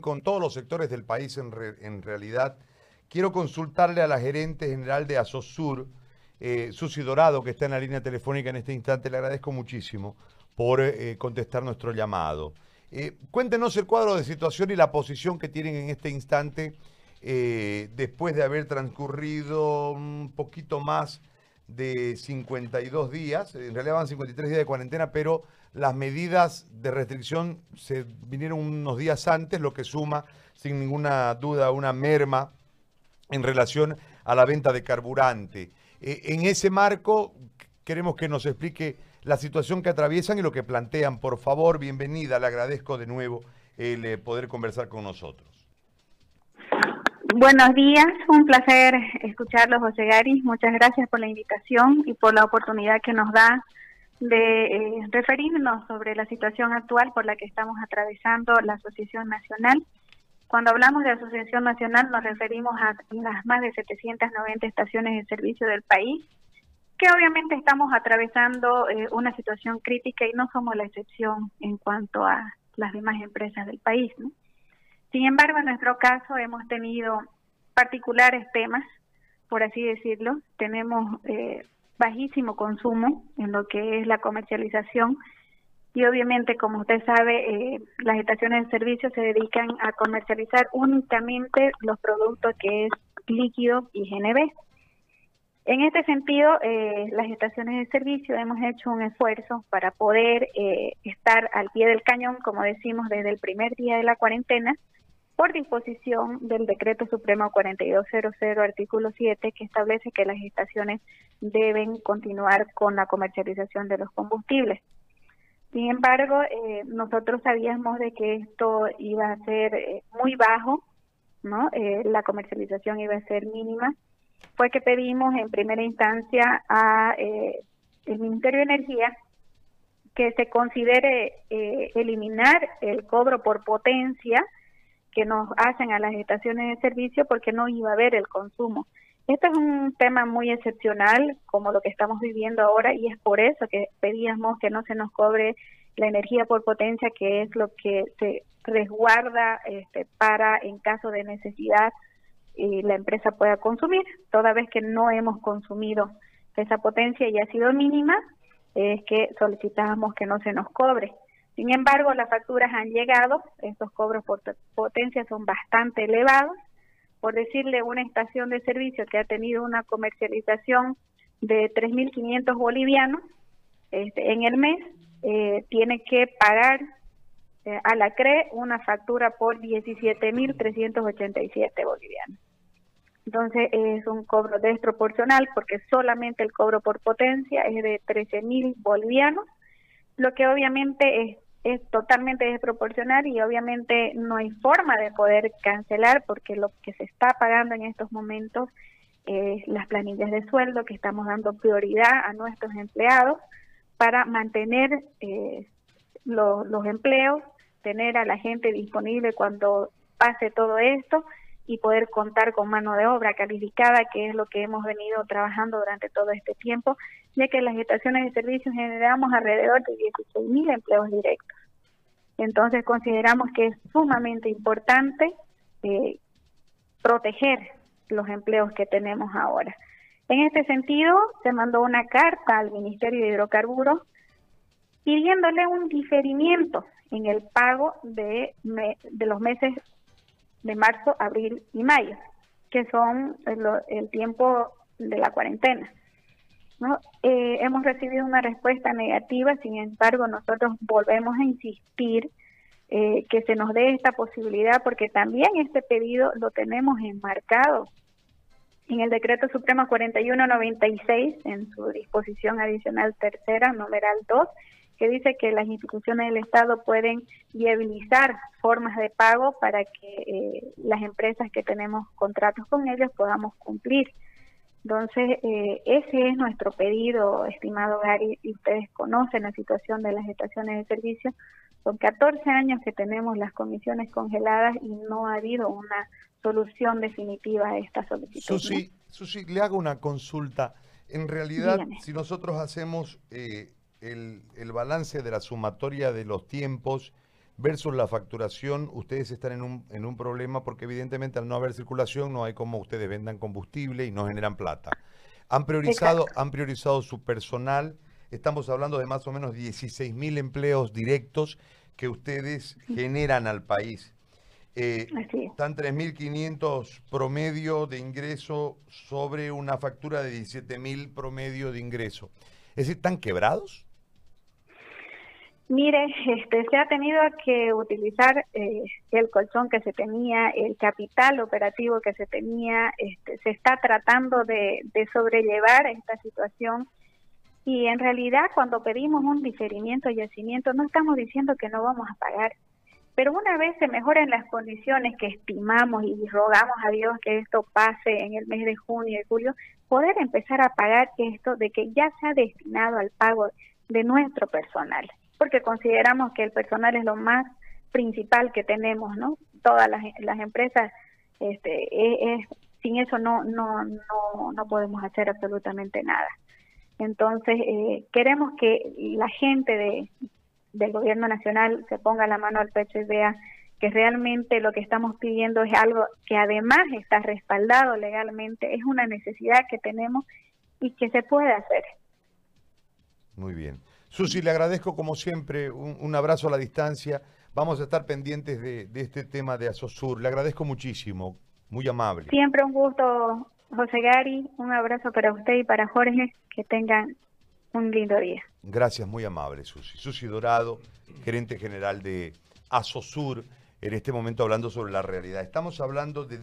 con todos los sectores del país en, realidad. Quiero consultarle a la gerente general de Asosur, eh, Susi Dorado, que está en la línea telefónica en este instante. Le agradezco muchísimo por eh, contestar nuestro llamado. Eh, cuéntenos el cuadro de situación y la posición que tienen en este instante eh, después de haber transcurrido un poquito más de 52 días, en realidad van 53 días de cuarentena, pero las medidas de restricción se vinieron unos días antes, lo que suma sin ninguna duda una merma en relación a la venta de carburante. Eh, en ese marco, queremos que nos explique la situación que atraviesan y lo que plantean. Por favor, bienvenida, le agradezco de nuevo el eh, poder conversar con nosotros. Buenos días, un placer escucharlos, José Gary. Muchas gracias por la invitación y por la oportunidad que nos da de eh, referirnos sobre la situación actual por la que estamos atravesando la Asociación Nacional. Cuando hablamos de Asociación Nacional nos referimos a las más de 790 estaciones de servicio del país, que obviamente estamos atravesando eh, una situación crítica y no somos la excepción en cuanto a las demás empresas del país. ¿no? Sin embargo, en nuestro caso hemos tenido particulares temas, por así decirlo. Tenemos eh, bajísimo consumo en lo que es la comercialización y obviamente, como usted sabe, eh, las estaciones de servicio se dedican a comercializar únicamente los productos que es líquido y GNB. En este sentido, eh, las estaciones de servicio hemos hecho un esfuerzo para poder eh, estar al pie del cañón, como decimos, desde el primer día de la cuarentena, por disposición del Decreto Supremo 4200, artículo 7, que establece que las estaciones deben continuar con la comercialización de los combustibles. Sin embargo, eh, nosotros sabíamos de que esto iba a ser eh, muy bajo, ¿no? Eh, la comercialización iba a ser mínima. Fue que pedimos en primera instancia a el Ministerio de Energía que se considere eliminar el cobro por potencia que nos hacen a las estaciones de servicio porque no iba a haber el consumo. Este es un tema muy excepcional como lo que estamos viviendo ahora y es por eso que pedíamos que no se nos cobre la energía por potencia, que es lo que se resguarda este, para en caso de necesidad y la empresa pueda consumir. Toda vez que no hemos consumido esa potencia y ha sido mínima, es que solicitamos que no se nos cobre. Sin embargo, las facturas han llegado, estos cobros por potencia son bastante elevados. Por decirle, una estación de servicio que ha tenido una comercialización de 3.500 bolivianos este, en el mes, eh, tiene que pagar eh, a la CRE una factura por 17.387 bolivianos. Entonces es un cobro desproporcional porque solamente el cobro por potencia es de 13.000 bolivianos, lo que obviamente es totalmente desproporcional y obviamente no hay forma de poder cancelar porque lo que se está pagando en estos momentos es las planillas de sueldo que estamos dando prioridad a nuestros empleados para mantener eh, los empleos, tener a la gente disponible cuando pase todo esto y poder contar con mano de obra calificada, que es lo que hemos venido trabajando durante todo este tiempo, ya que las estaciones de servicios generamos alrededor de 16.000 empleos directos. Entonces consideramos que es sumamente importante eh, proteger los empleos que tenemos ahora. En este sentido, se mandó una carta al Ministerio de Hidrocarburos pidiéndole un diferimiento en el pago de, de los meses de marzo, abril y mayo, que son el, tiempo de la cuarentena. ¿no? Eh, hemos recibido una respuesta negativa, sin embargo, nosotros volvemos a insistir eh, que se nos dé esta posibilidad, porque también este pedido lo tenemos enmarcado en el decreto supremo 4196, en su disposición adicional tercera, numeral 2, que dice que las instituciones del Estado pueden viabilizar formas de pago para que eh, las empresas que tenemos contratos con ellos podamos cumplir. Entonces, eh, ese es nuestro pedido, estimado Gary, y ustedes conocen la situación de las estaciones de servicio. Son 14 años que tenemos las comisiones congeladas y no ha habido una solución definitiva a esta solicitud. Susi, le hago una consulta. En realidad, si nosotros hacemos... Eh, el, balance de la sumatoria de los tiempos versus la facturación, ustedes están en un, en un problema porque evidentemente al no haber circulación no hay como ustedes vendan combustible y no generan plata. Han priorizado, han priorizado su personal, estamos hablando de más o menos 16 mil empleos directos que ustedes generan al país. Eh, están 3.500 promedio de ingreso sobre una factura de 17.000 promedio de ingreso. Es decir, ¿están quebrados? Mire, este, se ha tenido que utilizar eh, el colchón que se tenía, el capital operativo que se tenía, este, se está tratando de, de sobrellevar esta situación. Y en realidad cuando pedimos un diferimiento y yacimiento no estamos diciendo que no vamos a pagar, pero una vez se mejoren las condiciones que estimamos y rogamos a Dios que esto pase en el mes de junio y julio, poder empezar a pagar esto de que ya se ha destinado al pago de nuestro personal porque consideramos que el personal es lo más principal que tenemos, ¿no? Todas las, las empresas, este, es, sin eso no, no, no, no podemos hacer absolutamente nada. Entonces, eh, queremos que la gente de, del gobierno nacional se ponga la mano al pecho y vea que realmente lo que estamos pidiendo es algo que además está respaldado legalmente, es una necesidad que tenemos y que se puede hacer. Muy bien. Susi, le agradezco como siempre, un, abrazo a la distancia. Vamos a estar pendientes de, este tema de Asosur. Le agradezco muchísimo, muy amable. Siempre un gusto, José Gary. Un abrazo para usted y para Jorge. Que tengan un lindo día. Gracias, muy amable, Susi. Susi Dorado, gerente general de Asosur, en este momento hablando sobre la realidad. Estamos hablando de